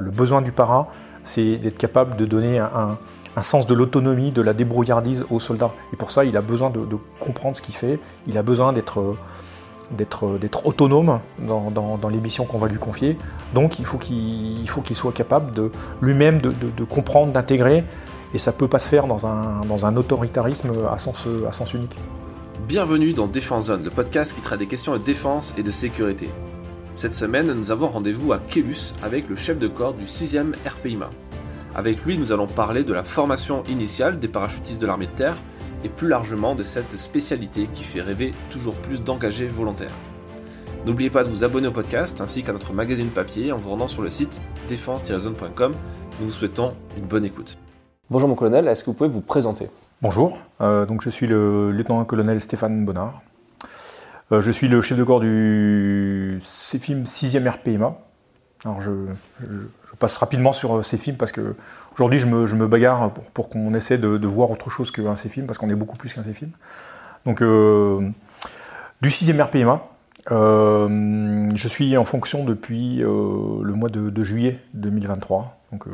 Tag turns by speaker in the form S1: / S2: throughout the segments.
S1: Le besoin du para, c'est d'être capable de donner un, sens de l'autonomie, de la débrouillardise aux soldats. Et pour ça, il a besoin de, comprendre ce qu'il fait, il a besoin d'être autonome dans, les missions qu'on va lui confier. Donc il faut qu'il soit capable de lui-même de, comprendre, d'intégrer, et ça ne peut pas se faire dans un, autoritarisme à sens unique.
S2: Bienvenue dans Défense Zone, le podcast qui traite des questions de défense et de sécurité. Cette semaine, nous avons rendez-vous à Kélus avec le chef de corps du 6e RPIMA. Avec lui, nous allons parler de la formation initiale des parachutistes de l'armée de terre et plus largement de cette spécialité qui fait rêver toujours plus d'engagés volontaires. N'oubliez pas de vous abonner au podcast ainsi qu'à notre magazine papier en vous rendant sur le site défense-zone.com. Nous vous souhaitons une bonne écoute.
S3: Bonjour mon colonel, est-ce que vous pouvez vous présenter?
S1: Bonjour, euh, donc je suis le lieutenant-colonel Stéphane Bonnard. Euh, je suis le chef de corps du CFIM 6e RPMA. Alors je, passe rapidement sur euh, ces films parce que aujourd'hui je me, bagarre pour, qu'on essaie de, voir autre chose qu'un CFIM parce qu'on est beaucoup plus qu'un CFIM. Donc euh, du 6e RPMA, je suis en fonction depuis le mois de, juillet 2023. Donc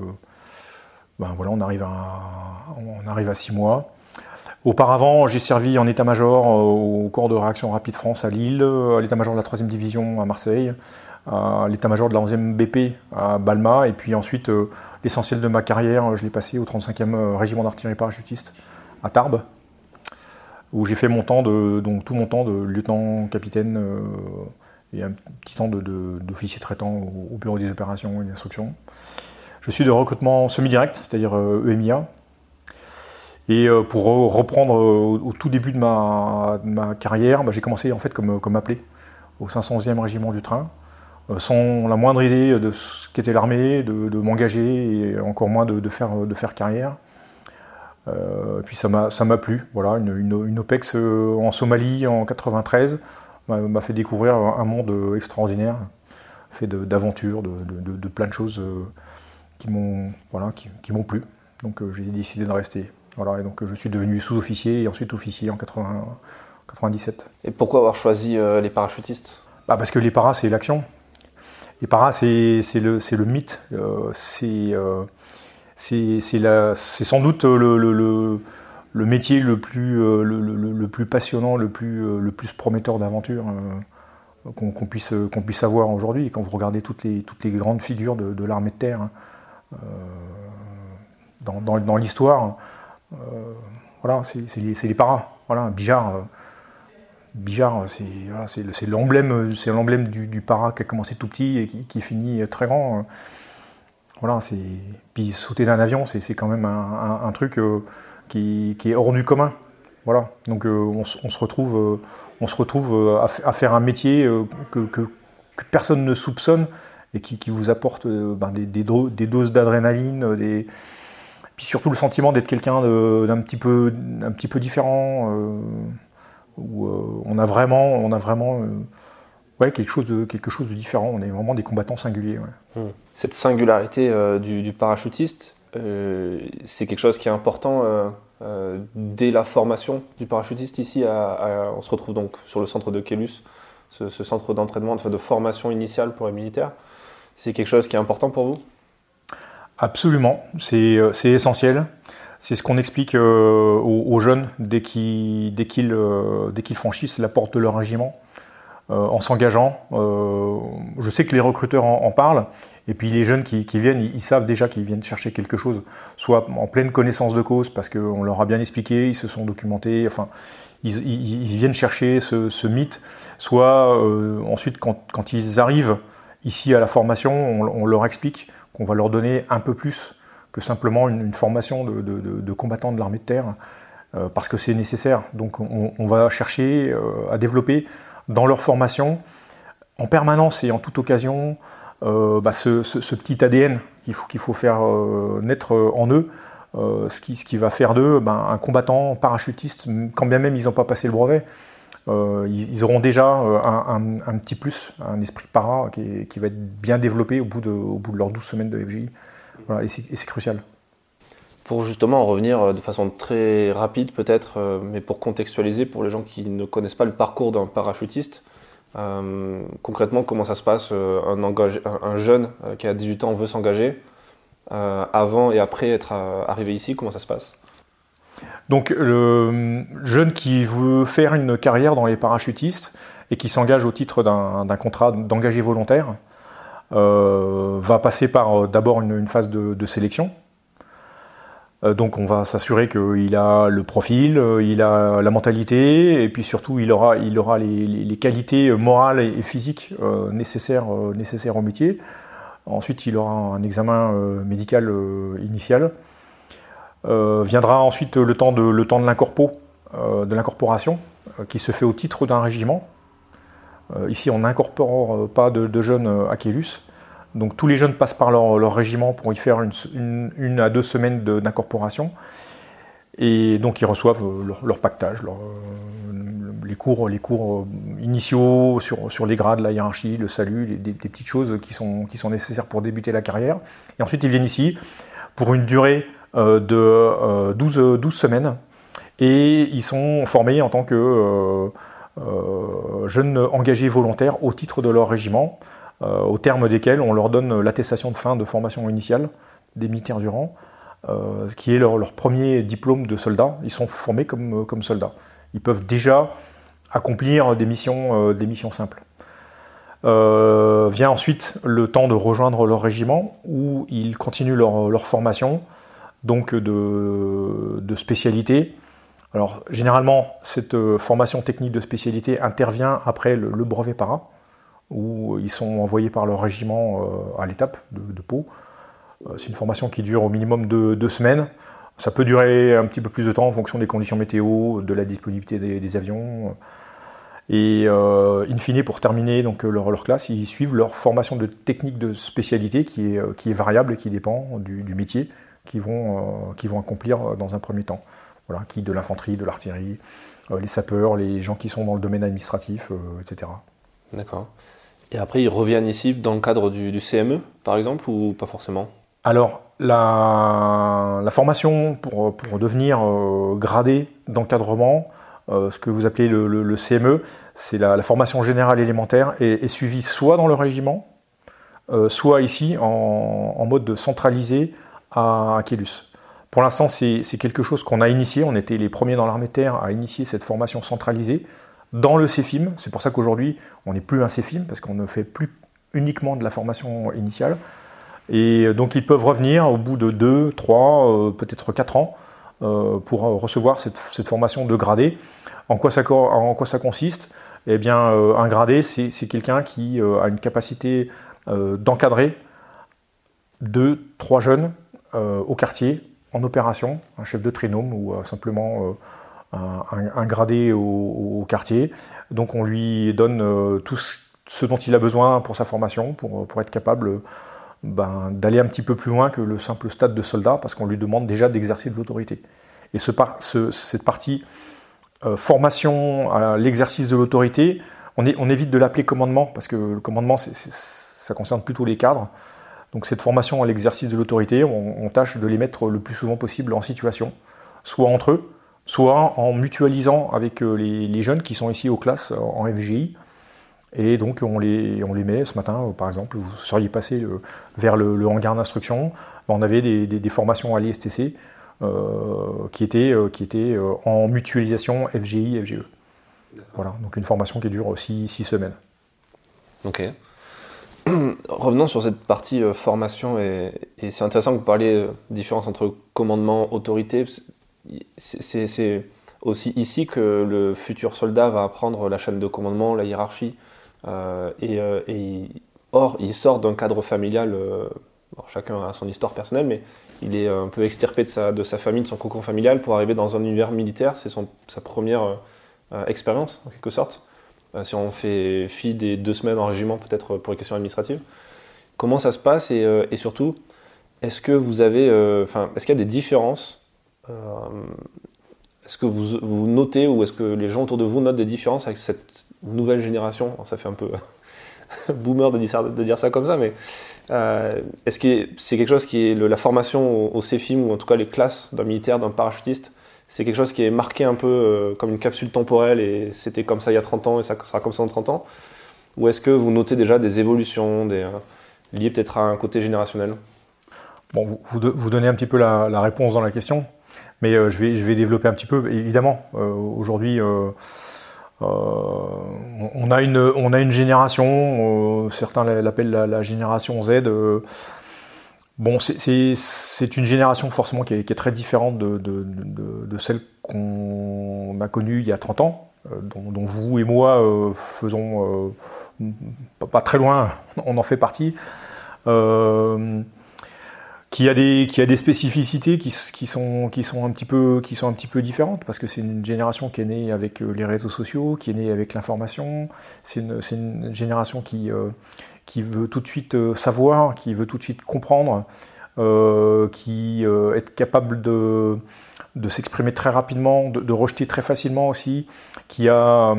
S1: ben voilà, on arrive à, on arrive à six mois. Auparavant, j'ai servi en état-major euh, au corps de réaction rapide France à Lille, euh, à l'état-major de la 3e division à Marseille, à l'état-major de la 11e BP à Balma, et puis ensuite, euh, l'essentiel de ma carrière, je l'ai passé au 35e régiment d'artillerie parachutiste à Tarbes, où j'ai fait mon temps de, donc tout mon temps de lieutenant-capitaine et un petit temps d'officier traitant au, bureau des opérations et des instructions. Je suis de recrutement semi-direct, c'est-à-dire EMIA, et euh, pour reprendre euh, au tout début de ma, carrière, bah, j'ai commencé en fait comme, appelé au 511e régiment du train, euh, sans la moindre idée de ce qu'était l'armée, de, m'engager et encore moins de, faire, carrière. puis ça m'a plu. Voilà, une, OPEX en Somalie en 93 m'a fait découvrir un monde extraordinaire, fait d'aventures, de, plein de choses qui m'ont voilà, qui plu. Donc j'ai décidé de rester. Voilà, et donc je suis devenu sous-officier et ensuite officier en 80, 97.
S3: Et pourquoi avoir choisi euh, les parachutistes?
S1: Bah Parce que les paras, c'est l'action. Les paras, c'est le, le mythe. Euh, euh, c'est sans doute le, le, le, métier le plus, le, plus passionnant, le plus, le plus prometteur d'aventure qu'on puisse, qu'on puisse avoir aujourd'hui. Quand vous regardez toutes les, toutes les grandes figures de, de l'armée de terre hein, dans, dans, dans l'histoire, euh, voilà, c'est les, paras. Voilà, Bijard, euh, Bijard c'est l'emblème c'est l'emblème du, para qui a commencé tout petit et qui, finit très grand. Voilà, c'est puis sauter d'un avion, c'est quand même un, truc euh, qui, est hors du commun. Voilà, donc on, se retrouve, on se retrouve à, faire un métier que, personne ne soupçonne et qui, vous apporte ben, des, des, doses d'adrénaline, des, puis surtout le sentiment d'être quelqu'un d'un petit peu, différent, euh, où euh, on a vraiment, euh, quelque, chose de, différent. On est vraiment des combattants singuliers.
S3: Hmm. Cette singularité du, parachutiste, c'est quelque chose qui est important dès la formation du parachutiste ici. on se retrouve donc sur le centre de Kélus, ce, centre d'entraînement, de formation initiale pour les militaires. C'est quelque chose qui est important pour vous?
S1: Absolument, euh, c'est essentiel. C'est ce qu'on explique euh, aux, jeunes dès qu'ils euh, franchissent la porte de leur régiment, en s'engageant. je sais que les recruteurs en, parlent, et puis les jeunes qui, viennent, ils, savent déjà qu'ils viennent chercher quelque chose, soit en pleine connaissance de cause, parce qu'on leur a bien expliqué, ils se sont documentés, enfin, ils, viennent chercher ce, mythe, soit ensuite quand, ils arrivent ici à la formation, on leur explique qu'on va leur donner un peu plus que simplement une, formation de, de, combattants de l'armée de terre, euh, parce que c'est nécessaire. Donc on, va chercher euh, à développer dans leur formation, en permanence et en toute occasion, euh, bah, ce, petit ADN qu'il faut, faire naître en eux, ce qui, va faire d'eux ben, un combattant parachutiste, quand bien même ils n'ont pas passé le brevet. Ils, auront déjà un, petit plus, un esprit para qui, va être bien développé au bout de, leurs 12 semaines de FGI et c'est crucial.
S3: Pour justement en revenir euh, de façon très rapide peut-être, euh, mais pour contextualiser pour les gens qui ne connaissent pas le parcours d'un parachutiste, concrètement, comment ça se passe un, jeune qui a 18 ans veut s'engager avant et après être arrivé ici, comment ça se passe?
S1: Donc le jeune qui veut faire une carrière dans les parachutistes et qui s'engage au titre d'un contrat d'engagé volontaire euh, va passer par euh, d'abord une, phase de, sélection. Euh, donc on va s'assurer qu'il a le profil, il a la mentalité et puis surtout il aura, les, qualités morales et, physiques nécessaires, au métier. Ensuite il aura un examen médical initial viendra ensuite le temps de, le temps de euh, de l'incorporation, euh, qui se fait au titre d'un régiment. ici, on n'incorpore pas de, jeunes à Kélus. Donc tous les jeunes passent par leur, régiment pour y faire une, à deux semaines d'incorporation. Et donc ils reçoivent leur, pactage, les cours, les cours initiaux sur, sur, les grades, la hiérarchie, le salut, des, petites choses qui sont, qui sont nécessaires pour débuter la carrière. Et ensuite ils viennent ici pour une durée euh, de 12, euh, 12, semaines et ils sont formés en tant que euh, jeunes engagés volontaires au titre de leur régiment, au terme desquels on leur donne l'attestation de fin de formation initiale des militaires durant, ce qui est leur, premier diplôme de soldat. Ils sont formés comme, comme soldats. Ils peuvent déjà accomplir des missions, des missions simples. vient ensuite le temps de rejoindre leur régiment où ils continuent leur formation donc de, spécialité. Alors généralement, cette euh, formation technique de spécialité intervient après le, brevet para, où ils sont envoyés par leur régiment euh, à l'étape de, Pau. Euh, c'est une formation qui dure au minimum de deux semaines. Ça peut durer un petit peu plus de temps en fonction des conditions météo, de la disponibilité des, avions. Et in fine, pour terminer donc, leur, classe, ils suivent leur formation de technique de spécialité qui est variable et qui dépend du métier qui vont, euh, qui vont accomplir euh, dans un premier temps. Voilà, qui de l'infanterie, de l'artillerie, euh, les sapeurs, les gens qui sont dans le domaine administratif, etc.
S3: D'accord. Et après, ils reviennent ici dans le cadre du, CME, par exemple, ou pas forcément?
S1: Alors, la, la, formation pour, pour devenir gradé d'encadrement, ce que vous appelez le, CME, c'est la, formation générale élémentaire, est, est suivie soit dans le régiment, soit ici en, en mode centralisé à Aquilus. Pour l'instant, c'est quelque chose qu'on a initié. On était les premiers dans l'armée terre à initier cette formation centralisée dans le CEFIM. C'est pour ça qu'aujourd'hui, on n'est plus un CEFIM parce qu'on ne fait plus uniquement de la formation initiale. Et donc, ils peuvent revenir au bout de 2, 3, euh, peut-être 4 ans euh, pour recevoir cette, formation de gradé. En quoi ça, consiste? Eh bien, euh, un gradé, c'est quelqu'un qui a une capacité d'encadrer deux, trois jeunes au quartier, en opération, un chef de trinôme ou euh, simplement euh, un, gradé au, quartier. Donc on lui donne tout ce dont il a besoin pour sa formation, pour, pour être capable ben, d'aller un petit peu plus loin que le simple stade de soldat, parce qu'on lui demande déjà d'exercer de l'autorité. Et ce, cette partie formation à l'exercice de l'autorité, on, évite de l'appeler commandement, parce que le commandement, ça concerne plutôt les cadres. Donc cette formation à l'exercice de l'autorité, on, tâche de les mettre le plus souvent possible en situation, soit entre eux, soit en mutualisant avec euh, les, jeunes qui sont ici aux classes en FGI. Et donc on les, on les met ce matin, euh, par exemple, vous seriez passé euh, vers le, hangar d'instruction, on avait des, formations à l'ISTC qui étaient, qui étaient en mutualisation FGI, FGE. Voilà, donc une formation qui dure 6 semaines.
S3: Ok. revenons sur cette partie euh, formation, et, c'est intéressant que vous parliez de différence entre commandement, autorité. C'est aussi ici que le futur soldat va apprendre la chaîne de commandement, la hiérarchie. Euh, euh, et, or, il sort d'un cadre familial, chacun a son histoire personnelle, mais il est un peu extirpé de sa, de sa famille, de son cocon familial pour arriver dans un univers militaire. C'est sa première expérience, en quelque sorte. Euh, si on fait fi des deux semaines en régiment, peut-être pour les questions administratives. Comment ça se passe et, euh, surtout, est-ce que vous avez, euh, enfin, est-ce qu'il y a des différences Est-ce que vous, notez ou est-ce que les gens autour de vous notent des différences avec cette nouvelle génération? Ça fait un peu boomer de dire, de dire, ça comme ça, mais est-ce que c'est quelque chose qui est la formation au, au CFIM ou en tout cas les classes d'un militaire, d'un parachutiste c'est quelque chose qui est marqué un peu euh, comme une capsule temporelle et c'était comme ça il y a 30 ans et ça sera comme ça dans 30 ans Ou est-ce que vous notez déjà des évolutions des, liées peut-être à un côté générationnel?
S1: Bon, vous, donnez un petit peu la, réponse dans la question, mais je, vais, je vais développer un petit peu. Évidemment, aujourd'hui, on a une génération, certains l'appellent la, génération Z. Bon, c'est une génération forcément qui est, très différente de, celle qu'on a connue il y a 30 ans, euh, dont, vous et moi euh, faisons euh, pas, très loin, on en fait partie, qui, a des, spécificités qui, sont, un petit peu, qui sont un petit peu différentes, parce que c'est une génération qui est née avec les réseaux sociaux, qui est née avec l'information, c'est une, génération qui qui veut tout de suite euh, savoir, qui veut tout de suite comprendre, euh, qui euh, est capable de, de s'exprimer très rapidement, de, rejeter très facilement aussi, qui a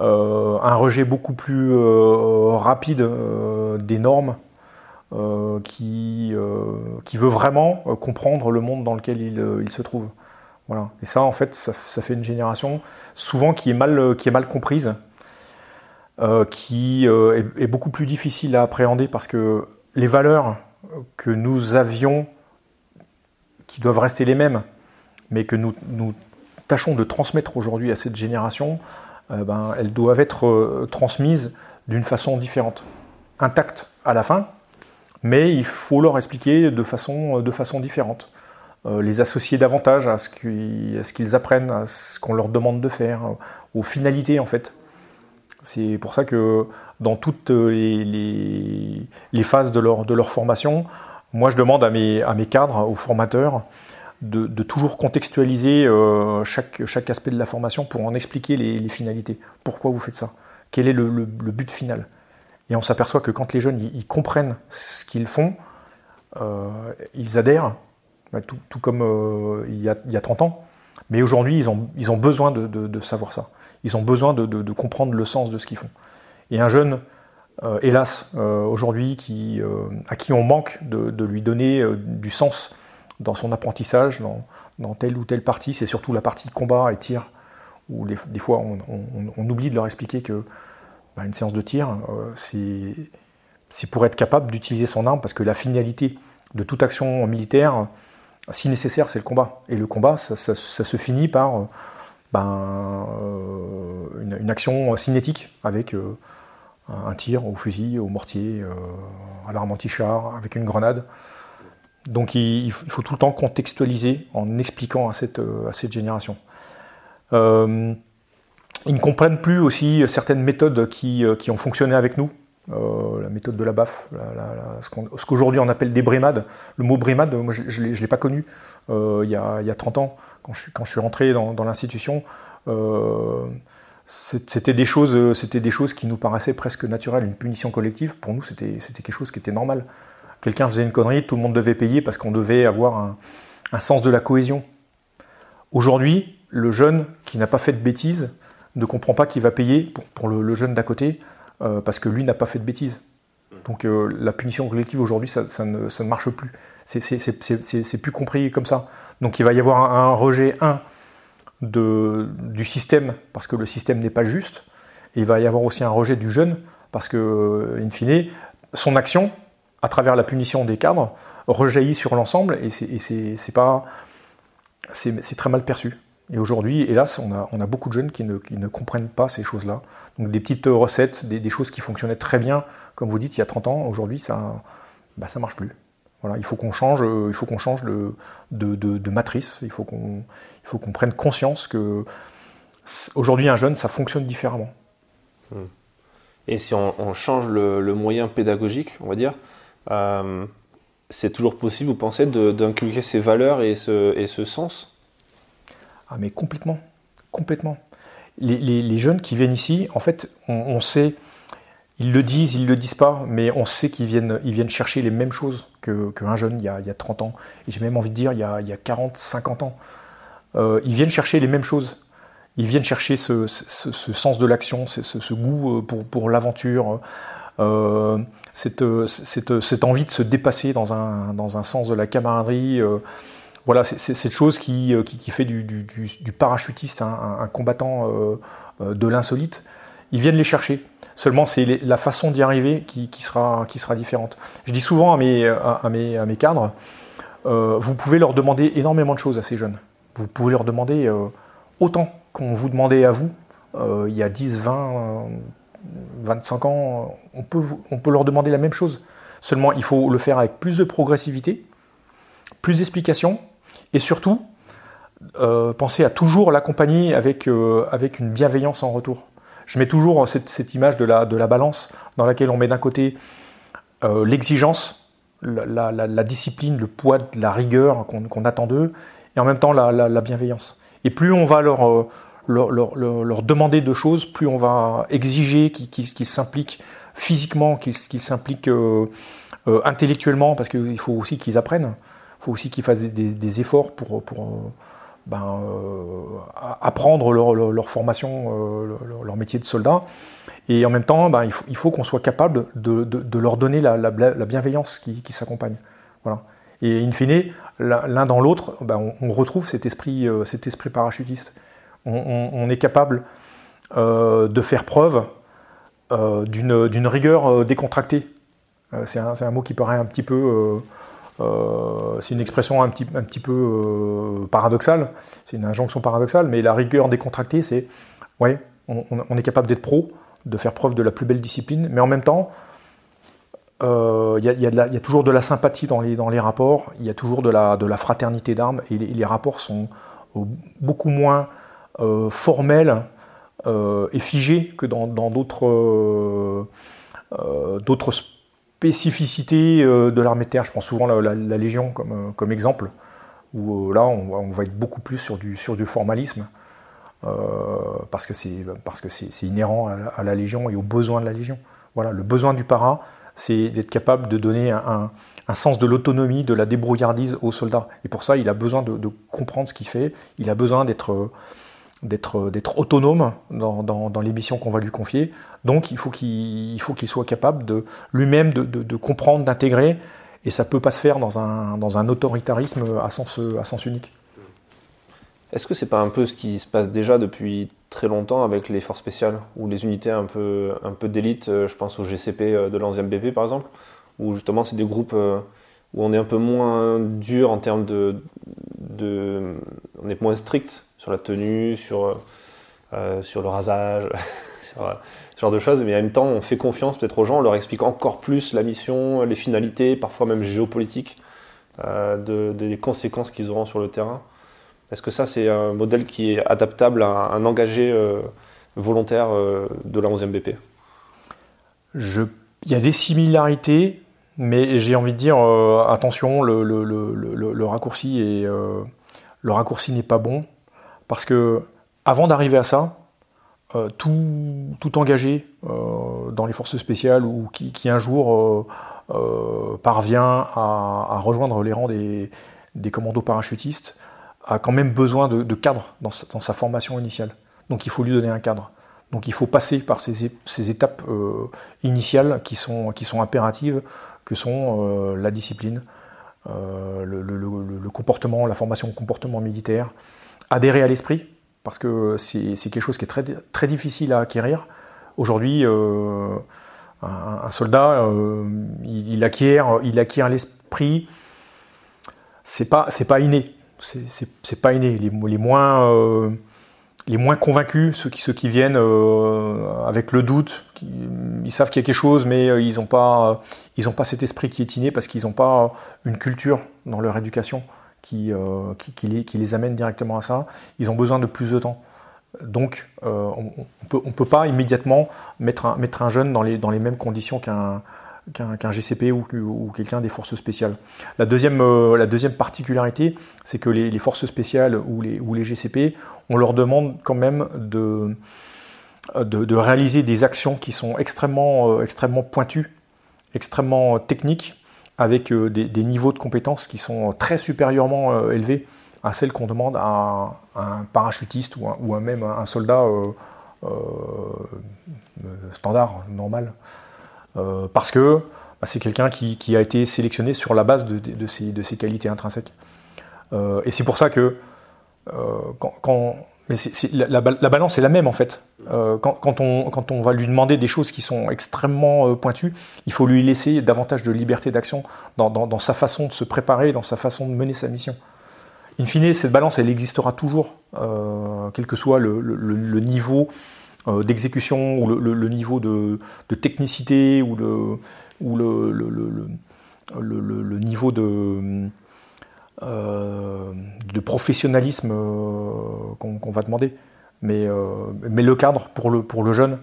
S1: un rejet beaucoup plus rapide des normes, qui, qui veut vraiment comprendre le monde dans lequel il, il, se trouve. Voilà. Et ça, en fait, ça, ça, fait une génération souvent qui est mal, qui est mal comprise euh, qui euh, est, beaucoup plus difficile à appréhender parce que les valeurs que nous avions, qui doivent rester les mêmes, mais que nous, nous tâchons de transmettre aujourd'hui à cette génération, euh, ben, elles doivent être transmises d'une façon différente, intactes à la fin, mais il faut leur expliquer de façon, de façon différente. les associer davantage à ce qu'ils apprennent, à ce qu'on leur demande de faire, aux finalités en fait. C'est pour ça que dans toutes les, phases de leur, formation, moi je demande à mes, cadres, aux formateurs, de, toujours contextualiser euh, chaque, aspect de la formation pour en expliquer les, finalités. Pourquoi vous faites ça? Quel est le, but final? Et on s'aperçoit que quand les jeunes comprennent ce qu'ils font, euh, ils adhèrent, bah, tout, comme euh, il, y a, il, y a, 30 ans. Mais aujourd'hui, ils ont, ils ont besoin de, de savoir ça ils ont besoin de, comprendre le sens de ce qu'ils font. Et un jeune, euh, hélas, euh, aujourd'hui, qui, euh, à qui on manque de, lui donner du sens dans son apprentissage, dans, telle ou telle partie, c'est surtout la partie combat et tir, où des fois on, oublie de leur expliquer que bah, une séance de tir, c'est pour être capable d'utiliser son arme, parce que la finalité de toute action militaire, si nécessaire, c'est le combat. Et le combat, ça se finit par ben, euh, une, action cinétique avec euh, un tir au fusil, au mortier, euh, à l'arme anti-char, avec une grenade. Donc il, faut tout le temps contextualiser en expliquant à cette, génération. ils ne comprennent plus aussi certaines méthodes qui ont fonctionné avec nous. La méthode de la BAF, ce qu'aujourd'hui on appelle des brimades. Le mot brimade, moi je ne l'ai pas connu il y, a, y a, 30 ans quand je, suis rentré dans, l'institution, euh, c'était des choses, c'était des choses qui nous paraissaient presque naturelles. Une punition collective, pour nous, c'était quelque chose qui était normal. Quelqu'un faisait une connerie, tout le monde devait payer parce qu'on devait avoir un, sens de la cohésion. Aujourd'hui, le jeune qui n'a pas fait de bêtises ne comprend pas qu'il va payer pour, le, jeune d'à côté euh, parce que lui n'a pas fait de bêtises. Donc euh, la punition collective aujourd'hui, ça, ne, marche plus. C'est plus compris comme ça. Donc il va y avoir un, rejet, un, du système, parce que le système n'est pas juste. Et il va y avoir aussi un rejet du jeune, parce que, euh, in fine, son action, à travers la punition des cadres, rejaillit sur l'ensemble, et. C'est très mal perçu. Et aujourd'hui, hélas, on a, beaucoup de jeunes qui ne, comprennent pas ces choses-là. Donc des petites recettes, des, choses qui fonctionnaient très bien, comme vous dites, il y a 30 ans, aujourd'hui, ça ne bah, marche plus. Voilà, il faut qu'on change, euh, il faut change de, matrice. Il faut qu'on, prenne conscience que aujourd'hui un jeune, ça fonctionne différemment.
S3: Hmm. Et si on, change le, moyen pédagogique, on va dire, euh, c'est toujours possible, vous pensez, d'inculquer ces valeurs et ce sens?
S1: Ah mais complètement, complètement. Les, jeunes qui viennent ici, en fait, on sait ils le disent, ils le disent pas, mais on sait qu'ils viennent, chercher les mêmes choses qu'un jeune il y, a, il y, a, 30 ans. Et j'ai même envie de dire il y a, il y a 40, 50 ans. Euh, ils viennent chercher les mêmes choses. Ils viennent chercher ce, sens de l'action, ce, goût euh, pour, l'aventure, euh, cette, envie de se dépasser dans un, sens de la camaraderie. Voilà, c'est cette chose qui, qui fait du, parachutiste un, combattant de l'insolite ils viennent les chercher. Seulement, c'est la façon d'y arriver qui, sera, différente. Je dis souvent à mes cadres, vous pouvez leur demander énormément de choses à ces jeunes. Vous pouvez leur demander autant qu'on vous demandait à vous il y a 10, 20, 25 ans. On peut, on peut leur demander la même chose. Seulement, il faut le faire avec plus de progressivité, plus d'explications, et surtout, euh, penser à toujours l'accompagner avec, euh, avec une bienveillance en retour. Je mets toujours cette, image de la, de la, balance dans laquelle on met d'un côté euh, l'exigence, la, discipline, le poids la rigueur qu'on attend d'eux, et en même temps la, bienveillance. Et plus on va leur, leur, leur, demander de choses, plus on va exiger qu'ils s'impliquent physiquement, qu'ils s'impliquent intellectuellement, parce qu'il faut aussi qu'ils apprennent, faut aussi qu'ils fassent des, efforts pour, pour ben, euh, apprendre leur, formation, euh, leur, métier de soldat. Et en même temps, ben, il faut, qu'on soit capable de, leur donner la, bienveillance qui, s'accompagne. Voilà. Et in fine, l'un dans l'autre, ben, on, retrouve cet esprit, euh, cet esprit parachutiste. On, est capable de faire preuve d'une rigueur décontractée. C'est un, un, mot qui paraît un petit peu euh, c'est une expression un petit, un petit peu euh, paradoxale, c'est une injonction paradoxale, mais la rigueur décontractée, c'est ouais, on, est capable d'être pro, de faire preuve de la plus belle discipline, mais en même temps, il y, a toujours de la sympathie dans les, dans les rapports, il y a toujours de la, de la fraternité d'armes, et les, rapports sont beaucoup moins euh, formels et figés que dans d'autres d'autres spécificité euh, de l'armée de terre. Je prends souvent la, Légion comme, euh, comme, exemple, où euh, là on, va être beaucoup plus sur du, sur du formalisme, parce que c'est parce que c'est inhérent à la, Légion et aux besoins de la Légion. Voilà, le besoin du para, c'est d'être capable de donner un, un, sens de l'autonomie, de la débrouillardise aux soldats. Et pour ça, il a besoin de, comprendre ce qu'il fait, il a besoin d'être d'être autonome dans, dans, les missions qu'on va lui confier. Donc il faut qu'il soit capable de lui-même de, de, comprendre, d'intégrer, et ça peut pas se faire dans un, dans un autoritarisme à sens, à sens unique.
S3: Est-ce que c'est pas un peu ce qui se passe déjà depuis très longtemps avec les forces spéciales ou les unités un peu, un peu d'élite euh, Je pense au GCP euh, de l'ancien BP par exemple, où justement c'est des groupes euh, où on est un peu moins dur en termes de, on est moins strict sur la tenue, sur, euh, le rasage, sur euh, ce genre de choses. Mais en même temps, on fait confiance peut-être aux gens, on leur explique encore plus la mission, les finalités, parfois même géopolitiques, euh, des conséquences qu'ils auront sur le terrain. Est-ce que ça, c'est un modèle qui est adaptable à un engagé volontaire de la 11e BP.
S1: Il y a des similarités, mais j'ai envie de dire, attention, le, le, le, le raccourci est le raccourci n'est pas bon. Parce que avant d'arriver à ça, euh, tout, tout, engagé euh, dans les forces spéciales ou qui, un jour euh, parvient à, rejoindre les rangs des, commandos parachutistes a quand même besoin de, cadre dans sa, formation initiale. Donc il faut lui donner un cadre. Donc il faut passer par ces, étapes initiales qui sont, qui sont impératives, que sont la discipline, le, le, comportement, la formation comportement militaire, adhérer à l'esprit, parce que c'est quelque chose qui est très, très difficile à acquérir. Aujourd'hui, euh, un, soldat, euh, il, acquiert, il acquiert l'esprit. C'est pas, pas inné. C'est pas inné. Les, les moins, euh, les moins convaincus, ceux qui, viennent avec le doute, ils savent qu'il y a quelque chose, mais ils n'ont ont pas cet esprit qui est inné parce qu'ils n'ont pas une culture dans leur éducation. Euh, qui, les, amène directement à ça. Ils ont besoin de plus de temps. Donc, euh, on ne peut, pas immédiatement mettre un, mettre un jeune dans les, dans les mêmes conditions qu'un qu'un GCP ou, quelqu'un des forces spéciales. La deuxième, euh, particularité, c'est que les, forces spéciales ou les, GCP, on leur demande quand même de, réaliser des actions qui sont extrêmement, extrêmement pointues, extrêmement techniques, avec euh, des, niveaux de compétences qui sont très supérieurement euh, élevés à celles qu'on demande à un, parachutiste ou, à même un soldat euh, standard, normal. Parce que bah, c'est quelqu'un qui, a été sélectionné sur la base de, ses, qualités intrinsèques. et c'est pour ça que quand, Mais la, la, balance est la même en fait. Euh, quand, on, va lui demander des choses qui sont extrêmement euh, pointues, il faut lui laisser davantage de liberté d'action dans, sa façon de se préparer, dans sa façon de mener sa mission. In fine, cette balance, elle existera toujours, euh, quel que soit le, niveau euh, d'exécution ou le, niveau de, de, technicité ou le, ou le, niveau de euh, de professionnalisme euh, qu'on va demander. Mais, euh, mais le cadre pour le, pour le jeune,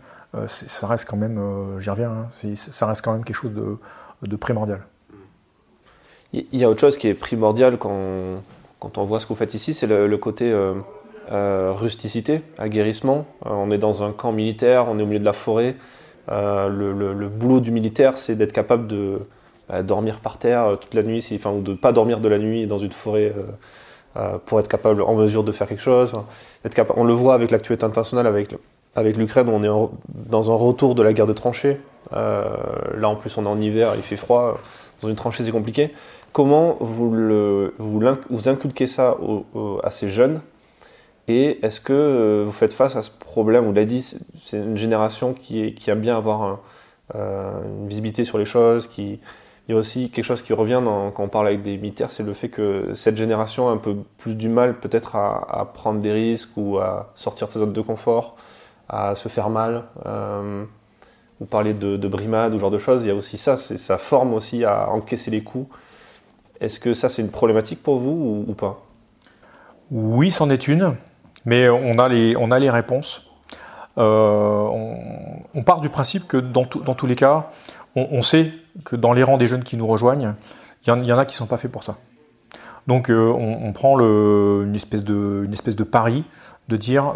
S1: ça reste quand même, j'y reviens, hein, ça reste quand même quelque chose de, de, primordial.
S3: Il y a autre chose qui est primordial quand, quand on voit ce que vous faites ici, c'est le, côté rusticité, aguerrissement. on est dans un camp militaire, on est au milieu de la forêt. le, le, boulot du militaire, c'est d'être capable de, dormir par terre euh, toute la nuit, enfin, ou de ne pas dormir de la nuit dans une forêt euh, euh, pour être capable, en mesure de faire quelque chose. on le voit avec l'actualité internationale, avec, l'Ukraine, on est dans un retour de la guerre de tranchées. là, en plus, on est en hiver, il fait froid. Dans une tranchée, c'est compliqué. Comment vous inculquez ça à ces jeunes et est-ce que vous faites face à ce problème Vous l'avez dit, c'est une génération qui, aime bien avoir une visibilité sur les choses, qui, il y a aussi quelque chose qui revient quand on parle avec des militaires, c'est le fait que cette génération a un peu plus du mal peut-être à, prendre des risques ou à sortir de sa zone de confort, à se faire mal. Euh, ou parler de, de brimade ou ce genre de choses, il y a aussi ça, ça forme aussi à encaisser les coups. Est-ce que ça c'est une problématique pour vous ou, pas?
S1: Oui, c'en est une, mais on a les, on a les réponses. Euh, on, part du principe que dans, dans tous les cas, on, sait que dans les rangs des jeunes qui nous rejoignent, il y, en a qui ne sont pas faits pour ça. Donc euh, on, prend une, espèce de, une espèce de pari de dire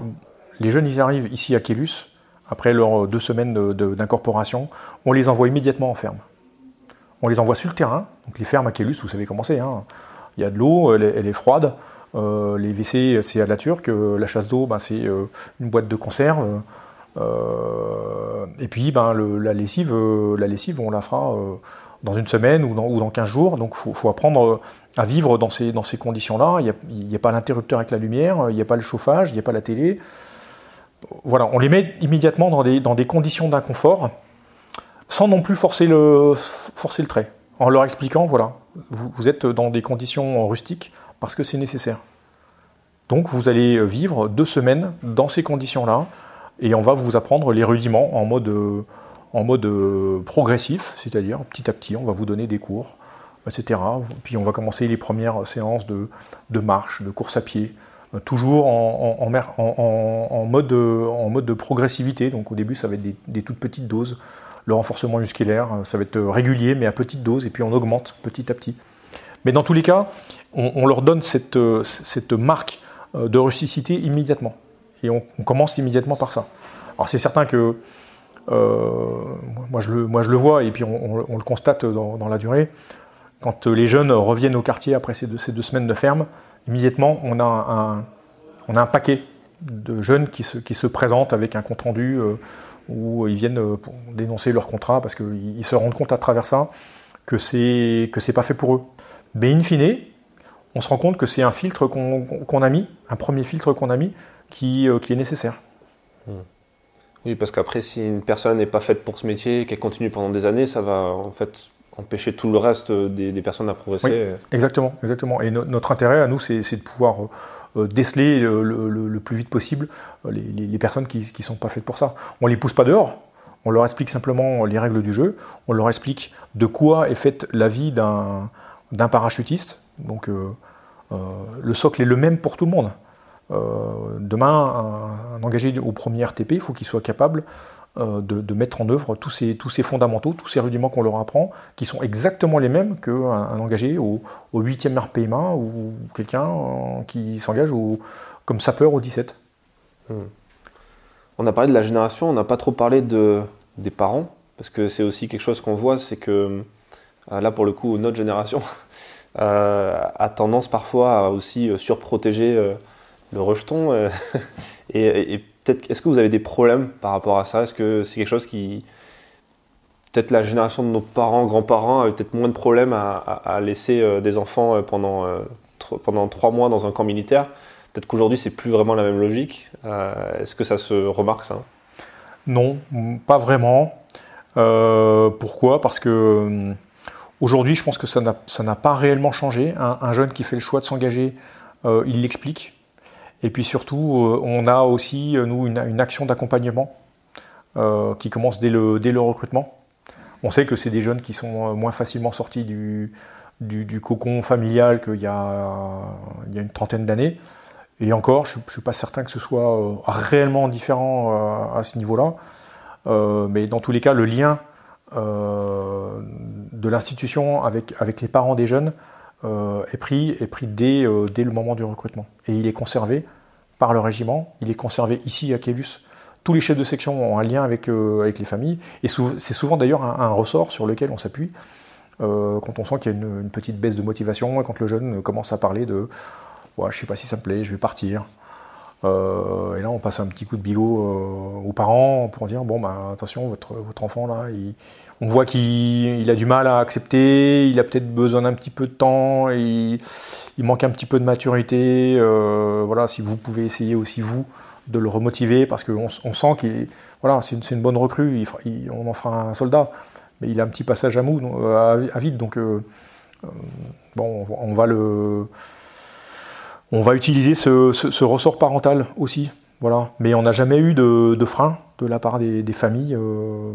S1: les jeunes ils arrivent ici à Kélus, après leurs deux semaines d'incorporation, on les envoie immédiatement en ferme. On les envoie sur le terrain, donc les fermes à Kélus, vous savez comment c'est, hein. il y a de l'eau, elle, est froide, euh, les WC c'est à la turque, euh, la chasse d'eau ben, c'est une boîte de conserve, euh, et puis, ben, la, lessive, euh, on la fera euh, dans une semaine ou dans, ou dans 15 jours. Donc, il faut, apprendre à vivre dans ces, conditions-là. Il n'y a, pas l'interrupteur avec la lumière, il n'y a pas le chauffage, il n'y a pas la télé. Voilà, on les met immédiatement dans des, conditions d'inconfort, sans non plus forcer le, trait, en leur expliquant, voilà, vous êtes dans des conditions rustiques parce que c'est nécessaire. Donc vous allez vivre deux semaines dans ces conditions-là, et on va vous apprendre les rudiments en mode, en mode progressif, c'est-à-dire petit à petit, on va vous donner des cours, etc. Puis on va commencer les premières séances de, de marche, de course à pied, euh, toujours en, en, mode, en mode de progressivité. Donc au début, ça va être des, toutes petites doses. Le renforcement musculaire, ça va être régulier, mais à petite dose, et puis on augmente petit à petit. Mais dans tous les cas, on, leur donne cette, cette marque euh, de rusticité immédiatement et on, commence immédiatement par ça. Alors c'est certain que euh, moi, je le, vois et puis on, le constate dans, la durée. Quand les jeunes reviennent au quartier après ces deux, semaines de ferme, immédiatement on a un, paquet de jeunes qui se, présentent avec un compte rendu euh, où ils viennent euh, dénoncer leur contrat parce qu'ils se rendent compte à travers ça que c'est que c'est pas fait pour eux. Mais in fine, on se rend compte que c'est un filtre qu'on a mis, un premier filtre qu'on a mis, qui, euh, qui est nécessaire.
S3: Hmm. Oui, parce qu'après, si une personne n'est pas faite pour ce métier, qu'elle continue pendant des années, ça va en fait empêcher tout le reste des, des personnes à progresser.
S1: exactement, exactement. Et notre intérêt à nous, c'est de pouvoir euh, déceler le, le, plus vite possible euh, les, les, personnes qui ne sont pas faites pour ça. On ne les pousse pas dehors, on leur explique simplement les règles du jeu, on leur explique de quoi est faite la vie d'un parachutiste. Donc euh, le socle est le même pour tout le monde. Euh, demain, un, engagé au premier RTP, il faut qu'il soit capable euh, de, mettre en œuvre tous ces, fondamentaux, tous ces rudiments qu'on leur apprend, qui sont exactement les mêmes qu'un un engagé au, 8e RPMA ou quelqu'un euh, qui s'engage comme sapeur au 17. Hmm.
S3: On a parlé de la génération, on n'a pas trop parlé de, des parents, parce que c'est aussi quelque chose qu'on voit, c'est que là pour le coup, notre génération a tendance parfois à aussi surprotéger le rejeton. Euh, et, peut-être, est-ce que vous avez des problèmes par rapport à ça? Est-ce que c'est quelque chose qui. Peut-être la génération de nos parents, grands-parents avait peut-être moins de problèmes à, laisser euh, des enfants euh, pendant, pendant trois mois dans un camp militaire? Peut-être qu'aujourd'hui, c'est plus vraiment la même logique. Est-ce que ça se remarque ça?
S1: Non, pas vraiment. pourquoi? Parce que aujourd'hui, je pense que ça n'a pas réellement changé. Un, jeune qui fait le choix de s'engager, il l'explique. Et puis surtout, on a aussi, nous, une, action d'accompagnement qui commence dès le recrutement. On sait que c'est des jeunes qui sont euh, moins facilement sortis du, du, cocon familial qu'il y, y a une trentaine d'années. Et encore, je ne suis pas certain que ce soit euh, réellement différent euh, à ce niveau-là. mais dans tous les cas, le lien de l'institution avec, avec les parents des jeunes est pris, est pris dès, dès le moment du recrutement. Et il est conservé par le régiment, il est conservé ici à Kélus tous les chefs de section ont un lien avec, euh, avec les familles, et c'est souvent d'ailleurs un, ressort sur lequel on s'appuie euh, quand on sent qu'il y a une, petite baisse de motivation et quand le jeune commence à parler de ouais, je sais pas si ça me plaît, je vais partir. Euh, et là, on passe un petit coup de bigot aux parents pour dire bon, bah, attention, votre, enfant là, on voit qu'il a du mal à accepter, il a peut-être besoin d'un petit peu de temps, il, il, manque un petit peu de maturité. voilà, si vous pouvez essayer aussi vous de le remotiver parce qu'on on sent qu'il voilà, c'est une, bonne recrue, il, on en fera un soldat, mais il a un petit passage à mou, à, vide, donc euh, euh, bon, on va le, on va utiliser ce, ressort parental aussi, voilà. Mais on n'a jamais eu de, frein de la part des, familles. Euh,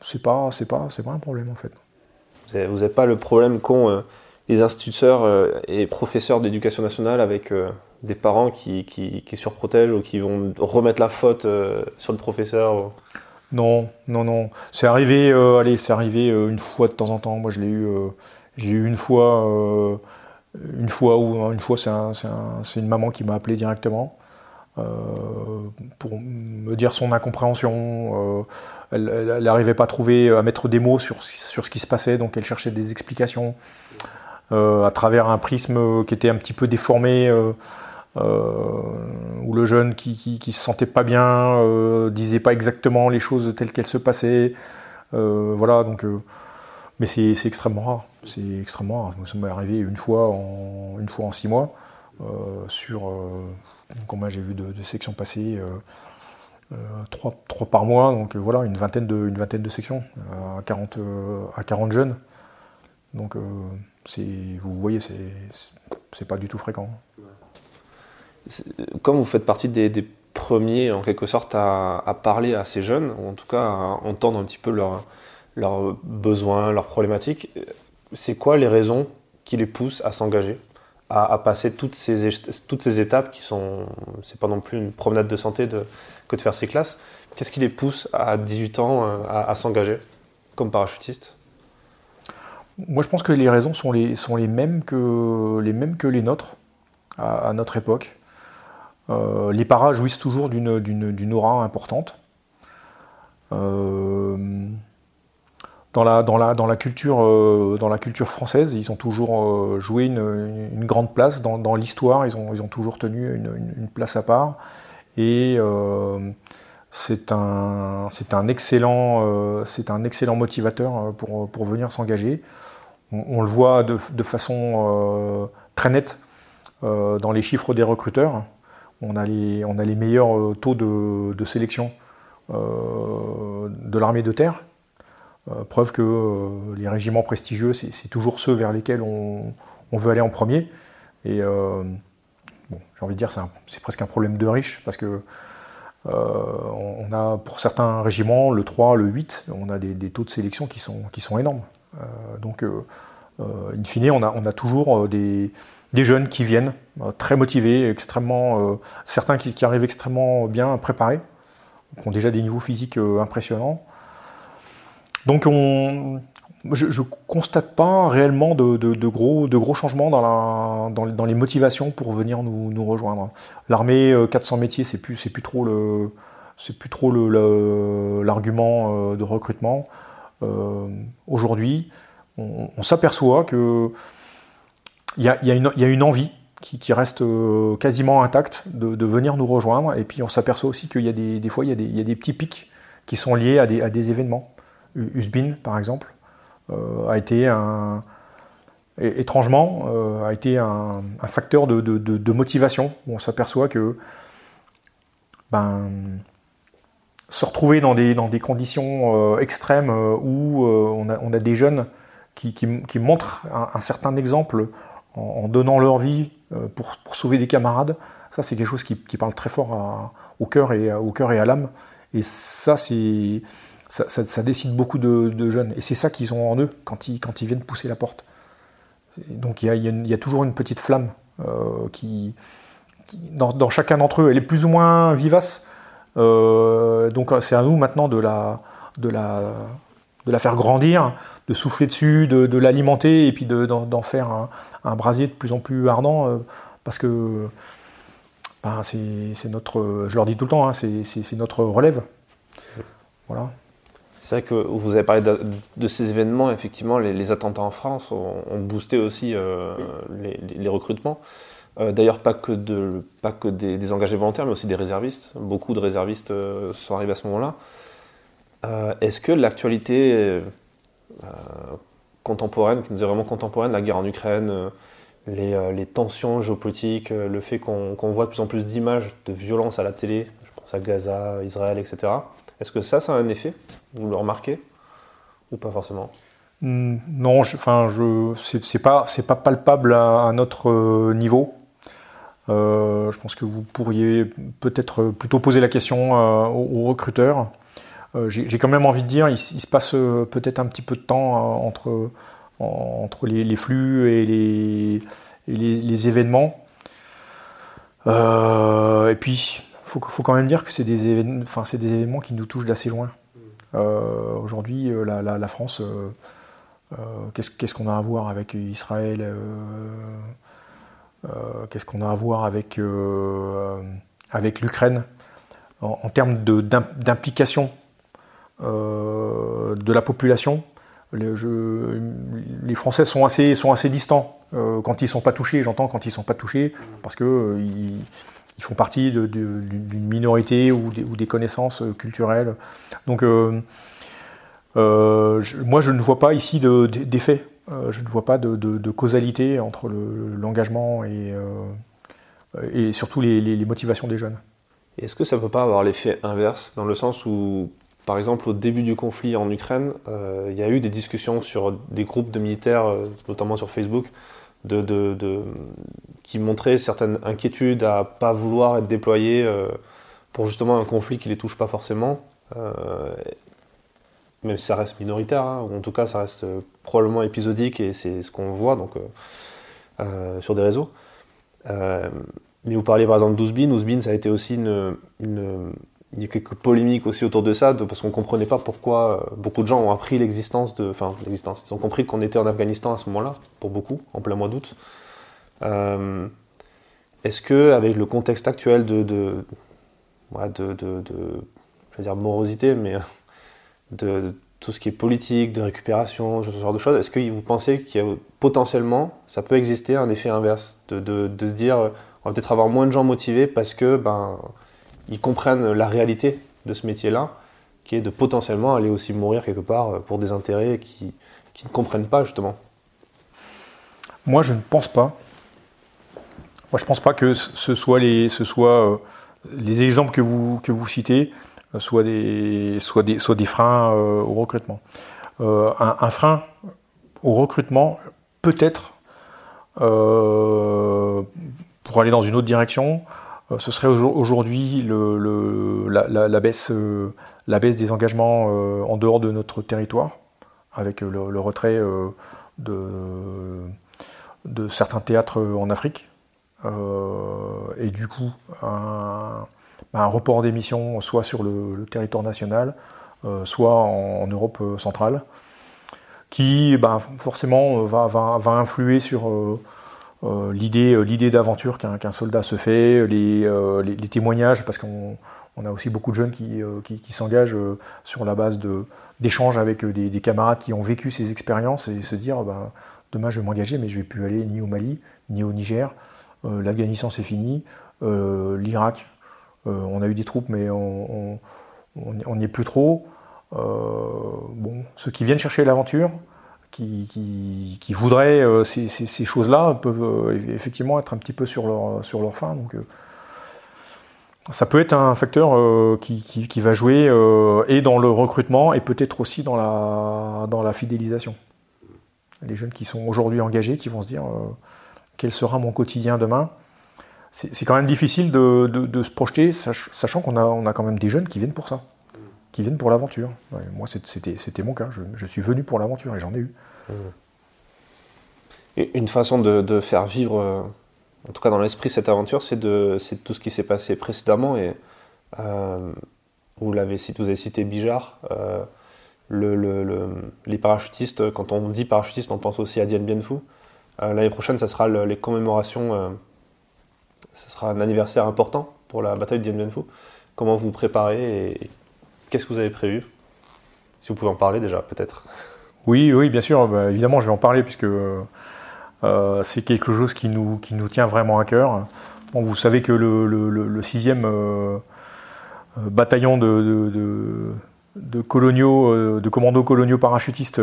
S1: c'est pas, c'est pas, c'est pas un problème en fait.
S3: Vous n'avez pas le problème qu'ont les instituteurs et professeurs d'éducation nationale avec des parents qui, qui, surprotègent ou qui vont remettre la faute euh, sur le professeur
S1: Non, non, non. C'est arrivé, euh, allez, c'est arrivé euh, une fois de temps en temps. Moi, je l'ai eu, j'ai eu une fois, une fois où, une fois, c'est un, une maman qui m'a appelé directement pour me dire son incompréhension. elle n'arrivait pas à trouver, à mettre des mots sur, sur ce qui se passait, donc elle cherchait des explications. à travers un prisme qui était un petit peu déformé euh, où le jeune qui, qui, se sentait pas bien euh, disait pas exactement les choses telles qu'elles se passaient. Euh, voilà, donc, mais c'est extrêmement rare. C'est extrêmement rare. Ça m'est arrivé une fois en, une fois en six mois sur combien j'ai vu de, sections passer. trois, par mois, donc voilà, une vingtaine de, une vingtaine de sections à 40, à 40 jeunes. Donc vous voyez, c'est pas du tout fréquent
S3: comme vous faites partie des, premiers, en quelque sorte, à, parler à ces jeunes, ou en tout cas à entendre un petit peu leurs besoins, leurs problématiques, c'est quoi les raisons qui les poussent à s'engager, à, passer toutes ces, étapes qui sont, c'est pas non plus une promenade de santé que de faire ces classes. Qu'est-ce qui les pousse à 18 ans euh, à, s'engager comme parachutiste?
S1: Moi, je pense que les raisons sont les, sont les, mêmes, que, les mêmes que les nôtres à notre époque. Euh, les paras jouissent toujours d'une aura importante. Euh, dans la, dans, la, dans, la culture, euh, dans la culture française, ils ont toujours joué une, grande place. Dans, l'histoire, ils ont, ils ont toujours tenu une, place à part. Et c'est un, un, excellent, un excellent motivateur pour, pour venir s'engager. On, le voit de, de façon très nette dans les chiffres des recruteurs on a les, on a les meilleurs euh, taux de, sélection euh, de l'armée de terre. Euh, preuve que les régiments prestigieux, c'est toujours ceux vers lesquels on, veut aller en premier. Et bon, j'ai envie de dire, c'est presque un problème de riche, parce que on a pour certains régiments, le 3, le 8, on a des, taux de sélection qui sont, énormes. donc, in fine, on a, toujours des, jeunes qui viennent, euh, très motivés, extrêmement, euh, certains qui, arrivent extrêmement bien préparés, qui ont déjà des niveaux physiques euh, impressionnants. Donc on, je ne constate pas réellement de, gros, changements dans, les motivations pour venir nous, rejoindre. L'armée 400 métiers, c'est plus, plus trop l'argument de recrutement. Aujourd'hui, on s'aperçoit que il y a, une envie qui, reste euh, quasiment intacte de, venir nous rejoindre. Et puis on s'aperçoit aussi qu'il y a des, fois, il y, a des, petits pics qui sont liés à des, événements. Usbin, par exemple, euh, a été un, étrangement, a été un, facteur de, motivation. On s'aperçoit que ben, se retrouver dans des, dans des conditions extrêmes où on a, des jeunes qui, montrent un, certain exemple en, donnant leur vie pour, sauver des camarades, ça c'est quelque chose qui, parle très fort au cœur et, au cœur et à l'âme. Et ça, c'est ça, décide beaucoup de, jeunes. Et c'est ça qu'ils ont en eux quand ils, viennent pousser la porte. Donc il y a, toujours une petite flamme euh, qui, dans, chacun d'entre eux, elle est plus ou moins vivace. Euh, donc c'est à nous maintenant de la faire grandir, de souffler dessus, de, l'alimenter et puis d'en faire un, brasier de plus en plus ardent. Euh, parce que ben, c'est notre, je leur dis tout le temps, hein, c'est notre relève. Voilà.
S3: C'est vrai que vous avez parlé de, ces événements, effectivement, les, attentats en France ont, boosté aussi euh, les, recrutements. Euh, d'ailleurs, pas que, de, pas que des, engagés volontaires, mais aussi des réservistes. Beaucoup de réservistes euh, sont arrivés à ce moment-là. Est-ce que l'actualité contemporaine, qui nous est vraiment contemporaine, la guerre en Ukraine, les, tensions géopolitiques, le fait qu'on voit de plus en plus d'images de violence à la télé, je pense à Gaza, Israël, etc., est-ce que ça, ça a un effet? Vous le remarquez? Ou pas forcément?
S1: Non, je, enfin, je, c'est, pas, pas palpable à, notre euh, niveau. Euh, je pense que vous pourriez peut-être plutôt poser la question euh, aux, recruteurs. j'ai, quand même envie de dire, il, se passe peut-être un petit peu de temps entre, les, flux et les, les événements. et puis, faut, faut quand même dire que c'est des, événements, enfin, c'est des événements qui nous touchent d'assez loin. Euh, aujourd'hui, euh, la, France, euh, qu'est-ce, qu'on a à voir avec Israël Qu'est-ce qu'on a à voir avec, avec l'Ukraine en, termes d'implication de la population? Les, les, Français sont assez, sont assez distants quand ils ne sont pas touchés. J'entends quand ils ne sont pas touchés parce que ils font partie d'une minorité ou des, connaissances euh, culturelles. Donc, euh, euh, moi, je ne vois pas ici d'effet. je ne vois pas de, causalité entre l'engagement et, et surtout les, motivations des jeunes.
S3: Est-ce que ça ne peut pas avoir l'effet inverse, dans le sens où, par exemple, au début du conflit en Ukraine, il y a eu des discussions sur des groupes de militaires, notamment sur Facebook, de, qui montraient certaines inquiétudes à pas vouloir être déployés euh, pour justement un conflit qui les touche pas forcément, euh, même si ça reste minoritaire, hein, ou en tout cas ça reste euh, probablement épisodique et c'est ce qu'on voit donc, sur des réseaux. mais vous parliez par exemple d'Ouzbin, Ouzbin ça a été aussi une il y a quelques polémiques aussi autour de ça, parce qu'on comprenait pas pourquoi euh, beaucoup de gens ont appris l'existence de. Enfin, l'existence. Ils ont compris qu'on était en Afghanistan à ce moment-là, pour beaucoup, en plein mois d'août. Euh, est-ce que, avec le contexte actuel de. de, de, de, je vais dire morosité, mais de, tout ce qui est politique, de récupération, ce genre de choses, est-ce que vous pensez qu'il y a potentiellement, ça peut exister un effet inverse, de, de se dire, on va peut-être avoir moins de gens motivés parce que, ben ils comprennent la réalité de ce métier-là, qui est de potentiellement aller aussi mourir quelque part euh, pour des intérêts qui, ne comprennent pas justement.
S1: Moi, je ne pense pas. Moi, je ne pense pas que ce soit les, euh, les exemples que vous, citez euh, soient, des, freins au recrutement. un, frein au recrutement, peut-être, pour aller dans une autre direction, ce serait aujourd'hui la, baisse, euh, la baisse des engagements euh, en dehors de notre territoire, avec le, retrait de, certains théâtres en Afrique, et du coup un, report d'émissions soit sur le, territoire national, soit en, Europe centrale, qui ben, forcément va, influer sur euh, l'idée, euh, l'idée d'aventure qu'un, soldat se fait, les, euh, témoignages, parce qu'on a aussi beaucoup de jeunes qui, qui, s'engagent sur la base de, d'échanges avec des, camarades qui ont vécu ces expériences et se dire bah, demain je vais m'engager, mais je ne vais plus aller ni au Mali, ni au Niger. L'Afghanistan c'est fini. L'Irak, on a eu des troupes, mais on n'y est plus trop. bon, ceux qui viennent chercher l'aventure, qui, voudraient ces, ces, choses-là peuvent effectivement être un petit peu sur leur, fin. Donc, ça peut être un facteur qui, va jouer et dans le recrutement et peut-être aussi dans la, fidélisation. Les jeunes qui sont aujourd'hui engagés, qui vont se dire quel sera mon quotidien demain c'est quand même difficile de, se projeter, sachant qu'on a, on a quand même des jeunes qui viennent pour ça, qui viennent pour l'aventure. moi, c'était mon cas, je, suis venu pour l'aventure et j'en ai eu.
S3: Une façon de, faire vivre, euh, en tout cas dans l'esprit, cette aventure, c'est tout ce qui s'est passé précédemment. Et euh, vous, vous avez cité Bijard. Euh, les parachutistes, quand on dit parachutistes, on pense aussi à Dien Bien Phu. L'année prochaine, ça sera les commémorations ce sera un anniversaire important pour la bataille de Dien Bien Phu. Comment vous préparez qu'est-ce que vous avez prévu? Si vous pouvez en parler déjà, peut-être.
S1: Oui, oui, bien sûr. Bah, évidemment, je vais en parler puisque euh, c'est quelque chose qui nous, qui nous tient vraiment à cœur. Vous savez que le, le, 6e euh, euh, bataillon de, de, de, coloniaux, de commandos coloniaux parachutistes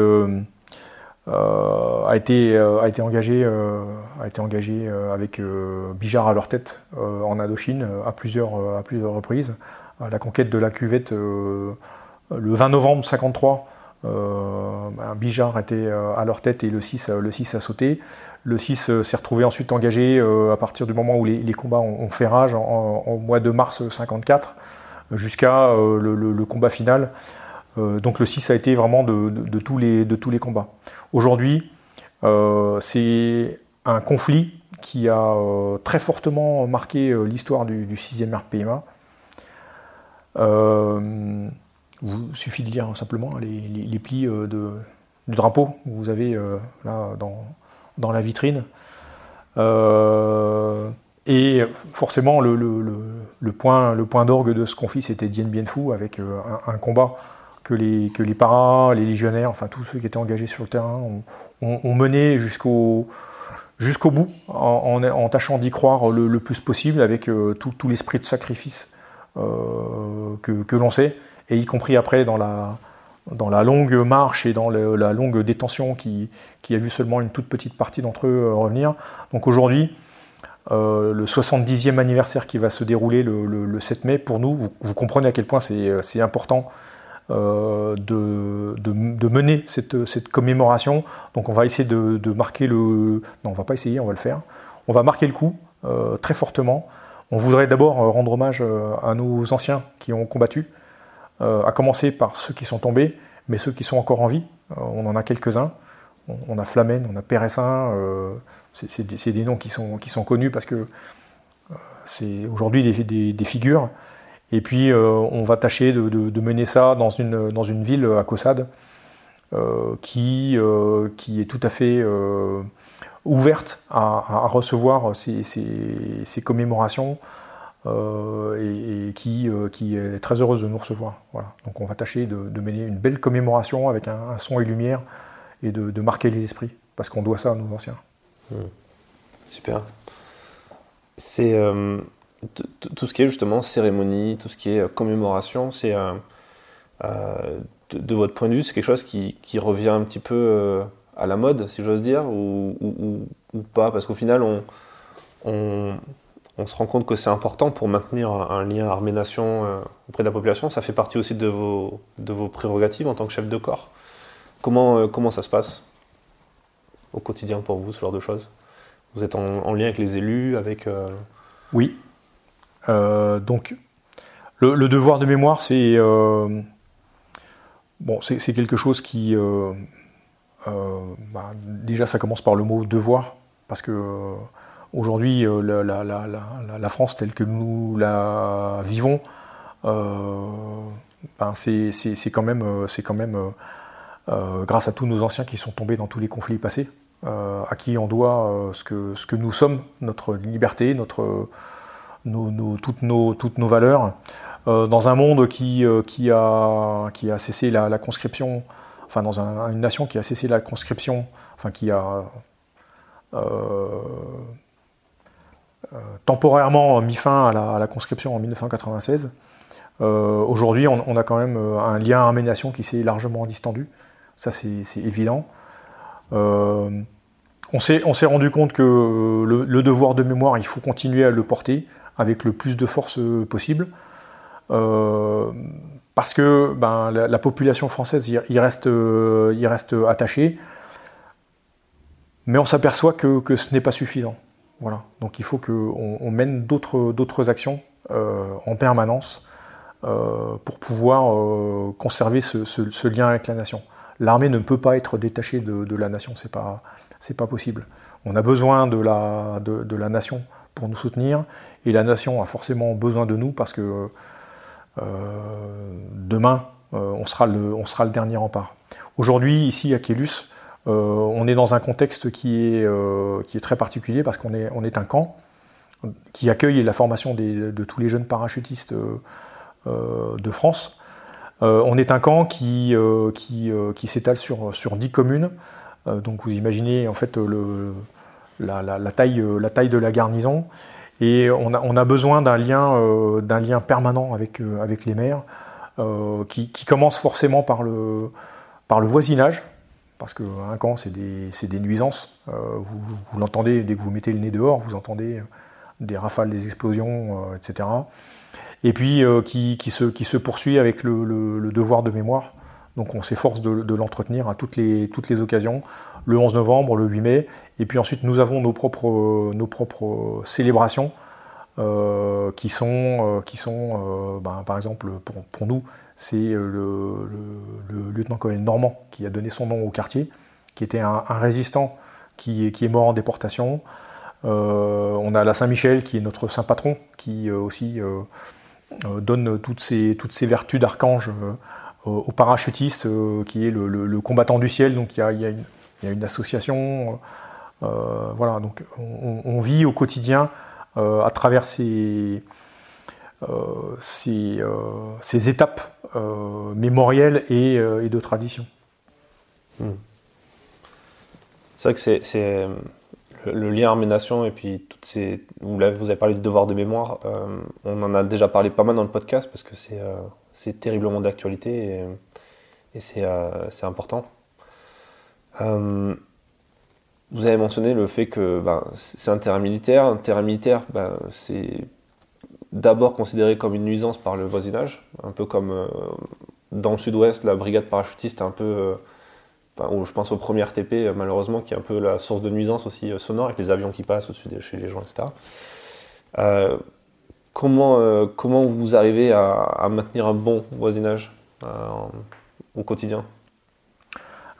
S1: euh, a été euh, a été engagé euh, a été engagé avec Bijar à leur tête en Indochine à plusieurs à plusieurs reprises. La conquête de la cuvette le 20 novembre 53. Euh, Bijar était à leur tête et le 6, le 6 a sauté. Le 6 s'est retrouvé ensuite engagé à partir du moment où les, combats ont, fait rage en, mois de mars 54 jusqu'à le, combat final. donc le 6 a été vraiment de, tous, les, combats. Aujourd'hui, euh, c'est un conflit qui a euh, très fortement marqué euh, l'histoire du, 6e RPMA. Il suffit de lire simplement les, plis de, du drapeau que vous avez là dans, la vitrine. et forcément, le, point, d'orgue de ce conflit, c'était Dien Bien Phu avec un combat que les, paras, les légionnaires, enfin tous ceux qui étaient engagés sur le terrain ont, mené jusqu'au bout en, tâchant d'y croire le, plus possible avec euh, tout, l'esprit de sacrifice euh, que, l'on sait, et y compris après dans la, dans la longue marche et dans la longue détention qui, qui, a vu seulement une toute petite partie d'entre eux euh, revenir. Donc aujourd'hui, le 70e anniversaire qui va se dérouler le, 7 mai, pour nous, vous, comprenez à quel point c'est important euh, de, de, mener cette, cette, commémoration. Donc on va essayer de, de, marquer le... Non, on va pas essayer, on va le faire. On va marquer le coup euh, très fortement. On voudrait d'abord euh, rendre hommage à nos anciens qui ont combattu, à commencer par ceux qui sont tombés, mais ceux qui sont encore en vie. on en a quelques-uns. On, a Flamen, on a Péressin. c'est des, noms qui sont, connus parce que c'est aujourd'hui des, figures et puis, euh, on va tâcher de, mener ça dans une, ville à Caussade euh, euh, qui est tout à fait ouverte à, recevoir ces, commémorations et, qui, qui, est très heureuse de nous recevoir. Voilà. Donc, on va tâcher de, mener une belle commémoration avec un, son et lumière et de, marquer les esprits parce qu'on doit ça à nos anciens.
S3: Mmh. Super. C'est tout ce qui est justement cérémonie, tout ce qui est euh, commémoration, c'est euh, euh, de, votre point de vue, c'est quelque chose qui, revient un petit peu à la mode, si j'ose dire, ou, pas Parce qu'au final, on, se rend compte que c'est important pour maintenir un, lien armée-nation auprès de la population. Ça fait partie aussi de vos, de vos prérogatives en tant que chef de corps. Comment, comment ça se passe au quotidien pour vous, ce genre de choses? Vous êtes en, lien avec les élus, avec...
S1: Oui, euh, donc, le, devoir de mémoire, c'est euh, bon, c'est quelque chose qui euh, bah, déjà ça commence par le mot devoir parce que aujourd'hui la, la, France telle que nous la vivons, ben, c'est quand même, grâce à tous nos anciens qui sont tombés dans tous les conflits passés, à qui on doit ce, que, nous sommes, notre liberté, toutes, nos, valeurs. Euh, dans un monde euh, qui a cessé la, conscription, enfin dans une nation qui a cessé la conscription, enfin qui a euh, temporairement mis fin à la, conscription en 1996. Aujourd'hui, on, a quand même un lien armée-nation qui s'est largement distendu, ça c'est évident. on s'est rendu compte que le, devoir de mémoire, il faut continuer à le porter avec le plus de force possible. Parce que ben, la, population française y, reste, y reste attachée. Mais on s'aperçoit que, que, ce n'est pas suffisant. Voilà. Donc il faut qu'on on mène d'autres actions en permanence euh, pour pouvoir euh, conserver ce, lien avec la nation. L'armée ne peut pas être détachée de, la nation, c'est pas pas possible. On a besoin de la de, la nation pour nous soutenir et la nation a forcément besoin de nous parce que euh, demain on sera le on sera le dernier rempart. Aujourd'hui ici à Kélus, on est dans un contexte qui est très particulier parce qu'on est un camp qui accueille la formation de tous les jeunes parachutistes euh, de France. Euh, on est un camp qui, euh, s'étale sur, sur 10 communes. donc vous imaginez en fait la taille de la garnison. Et on a, besoin d'un lien, lien permanent avec, avec les maires, qui, qui, commence forcément par le, voisinage, parce qu'un camp, c'est des, nuisances. vous, l'entendez dès que vous mettez le nez dehors, vous entendez des rafales, des explosions, etc et puis euh, qui, se, poursuit avec le, devoir de mémoire. Donc on s'efforce de, l'entretenir à toutes les occasions, le 11 novembre, le 8 mai, et puis ensuite nous avons nos propres, célébrations euh, qui sont, euh, sont ben, par exemple pour, nous, c'est le, lieutenant-colonel Normand qui a donné son nom au quartier, qui était un, résistant qui, est mort en déportation. on a la Saint-Michel qui est notre saint patron, qui aussi euh, donne toutes ces vertus d'archange euh, au parachutiste euh, qui est le, combattant du ciel. Donc il y a, association. voilà, donc on, vit au quotidien à travers ces, ces, ces, étapes mémorielles et, de tradition. Hmm.
S3: C'est vrai que c'est le lien armée-nation et puis toutes ces. Vous avez parlé de devoir de mémoire. Euh, on en a déjà parlé pas mal dans le podcast parce que c'est euh, terriblement d'actualité et, euh, c'est important. Vous avez mentionné le fait que ben, c'est un terrain militaire. Un terrain militaire, ben, c'est d'abord considéré comme une nuisance par le voisinage, un peu comme dans le sud-ouest, la brigade parachutiste un peu je pense au premier RTP, euh, malheureusement, qui est un peu la source de nuisance aussi euh, sonore, avec les avions qui passent au-dessus de chez les gens, etc. Euh, comment, comment vous arrivez à, maintenir un bon voisinage au quotidien?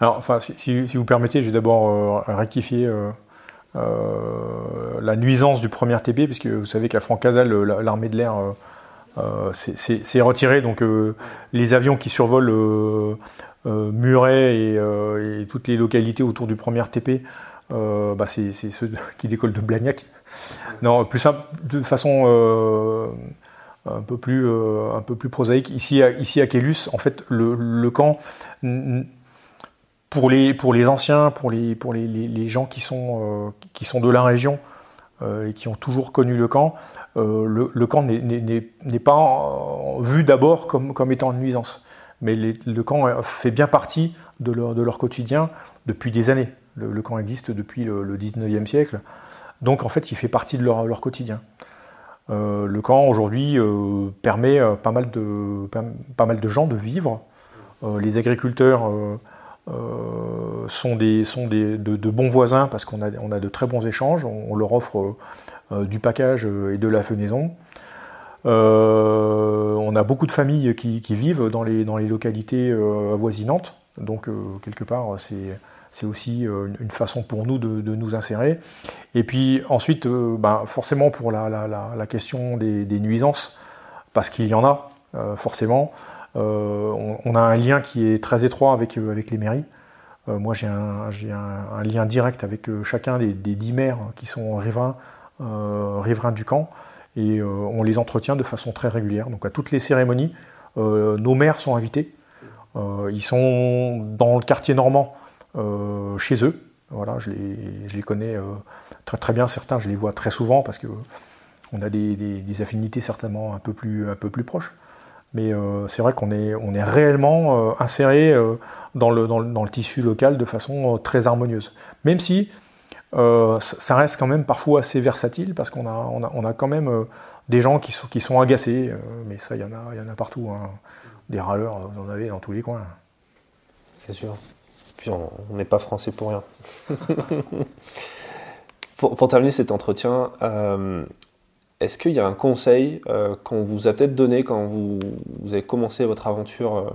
S1: Alors, enfin, si, vous permettez, je vais d'abord rectifier la nuisance du premier RTP, puisque vous savez qu'à Francazal, l'armée de l'air s'est retirée, donc les avions qui survolent euh, Muret euh, et, toutes les localités autour du premier TP, euh, bah, c'est ceux qui décollent de Blagnac. Non, plus simple, de façon un peu plus un peu plus prosaïque. Ici, à, ici à Kélus, en fait, le, camp pour les pour les anciens, pour les pour les, les, gens qui sont qui sont de la région et qui ont toujours connu le camp, le, le, camp n'est pas vu d'abord comme comme étant une nuisance mais le camp fait bien partie de leur, quotidien depuis des années. Le, camp existe depuis le, 19e siècle, donc en fait il fait partie de leur, quotidien. Euh, le camp aujourd'hui euh, permet euh, pas, mal de, pas, mal de gens de vivre. les agriculteurs sont, des, sont des, de, bons voisins parce qu'on a, on a de très bons échanges, on leur offre du package et de la fenaison. Euh, on a beaucoup de familles qui, vivent dans les, dans les localités euh, avoisinantes, donc euh, quelque part c'est aussi une façon pour nous de, nous insérer. Et puis ensuite, ben, forcément pour la, question des, nuisances, parce qu'il y en a, forcément, on, a un lien qui est très étroit avec, avec les mairies. moi j'ai un, lien direct avec chacun des, dix maires qui sont riverains, du camp et euh, on les entretient de façon très régulière. Donc à toutes les cérémonies, euh, nos maires sont invités. Euh, ils sont dans le quartier normand chez eux. Voilà, je les, connais très bien. Certains, je les vois très souvent parce que on a des, affinités certainement un peu plus proches. Mais c'est vrai qu'on est, on est réellement inséré dans, le, dans, le, tissu local de façon très harmonieuse. Même si ça reste quand même parfois assez versatile, parce qu'on a, on a, on a quand même des gens qui sont, qui sont agacés, mais ça, il y, en a, y en a partout. Hein. Des râleurs, vous en avez dans tous les coins.
S3: C'est sûr. Puis on n'est pas français pour rien. pour, terminer cet entretien, euh, est-ce qu'il y a un conseil euh, qu'on vous a peut-être donné quand vous, avez commencé votre aventure euh,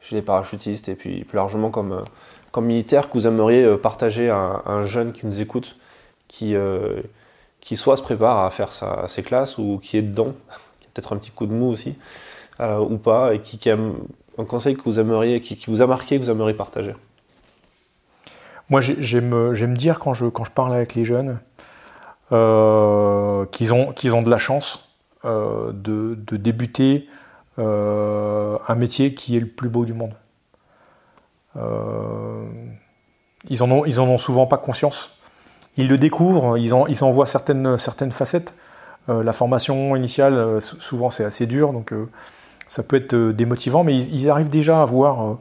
S3: chez les parachutistes et puis plus largement comme, comme militaire que vous aimeriez partager à, un jeune qui nous écoute, qui, qui soit se prépare à faire ses classes ou qui est dedans, qui peut-être un petit coup de mou aussi, ou pas, et qui, qui, aime un conseil que vous aimeriez, qui, vous a marqué, que vous aimeriez partager?
S1: Moi, j'aime dire quand je, quand je parle avec les jeunes euh, qu'ils ont, qu'ils ont de la chance euh, de, débuter euh, un métier qui est le plus beau du monde. ils, en ont, ils en ont souvent pas conscience. Ils le découvrent, ils en, ils en voient certaines, certaines facettes. la formation initiale, souvent, c'est assez dur, donc ça peut être démotivant, mais ils, arrivent déjà à voir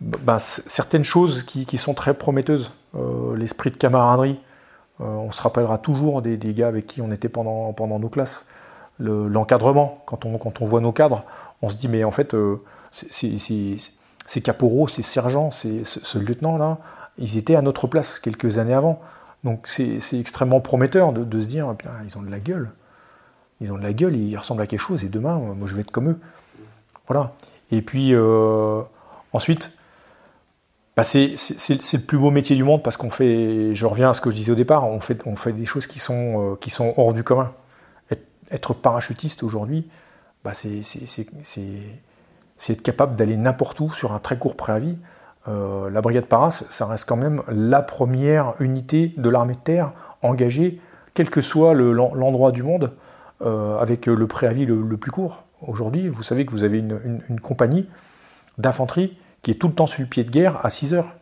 S1: bah, certaines choses qui, sont très prometteuses. L'esprit de camaraderie, on se rappellera toujours des, gars avec qui on était pendant, nos classes. L'encadrement, quand, on, voit nos cadres, on se dit mais en fait, ces caporaux, ces sergents, ce, lieutenant-là, ils étaient à notre place quelques années avant. Donc c'est extrêmement prometteur de, se dire, ils ont de la gueule ils ont de la gueule, ils ressemblent à quelque chose, et demain, moi, je vais être comme eux. Voilà. Et puis, euh, ensuite, bah, c'est le plus beau métier du monde parce qu'on fait, je reviens à ce que je disais au départ, on fait, des choses qui sont, euh, qui sont hors du commun. Être, parachutiste aujourd'hui, bah, c'est être capable d'aller n'importe où sur un très court préavis. Euh, la brigade Paras, ça reste quand même la première unité de l'armée de terre engagée, quel que soit l'endroit du monde, euh, avec le préavis le, plus court. Aujourd'hui, vous savez que vous avez une, compagnie d'infanterie qui est tout le temps sur le pied de guerre à 6 heures.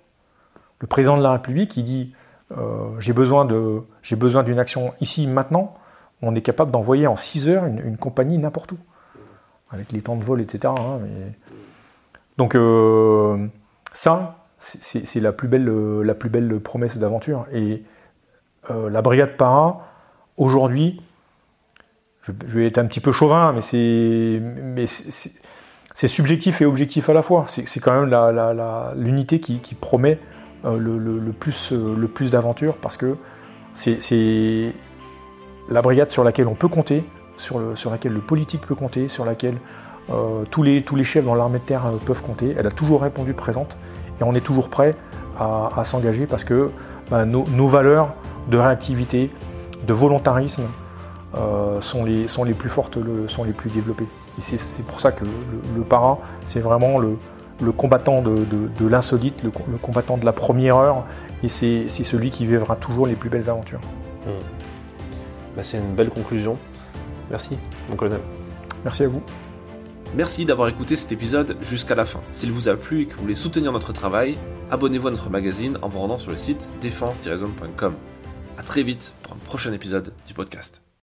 S1: Le président de la République, il dit euh, j'ai besoin d'une action ici, maintenant. On est capable d'envoyer en 6 heures une, compagnie n'importe où, avec les temps de vol, etc. Hein, donc, euh, ça, c'est la, plus belle, la plus belle promesse d'aventure. Et la brigade para, aujourd'hui, je, vais être un petit peu chauvin, mais c'est c'est subjectif et objectif à la fois. C'est quand même l'unité qui, promet euh, le, plus, euh, parce que c'est la brigade sur laquelle on peut compter, sur, le, sur laquelle le politique peut compter, sur laquelle euh, tous, les, chefs dans l'armée de terre peuvent compter. Elle a toujours répondu présente et on est toujours prêt à, s'engager parce que bah, nos valeurs de réactivité, de volontarisme, euh, sont les plus fortes, sont les plus développées. Et c'est pour ça que le, para, c'est vraiment le, combattant de, l'insolite, le, combattant de la première heure, et c'est celui qui vivra toujours les plus belles aventures.
S3: Hmm. Bah, c'est une belle conclusion. Merci, mon colonel.
S1: Merci à vous.
S2: Merci d'avoir écouté cet épisode jusqu'à la fin. S'il vous a plu et que vous voulez soutenir notre travail, abonnez-vous à notre magazine en vous rendant sur le site défense-zone.com. A très vite pour un prochain épisode du podcast.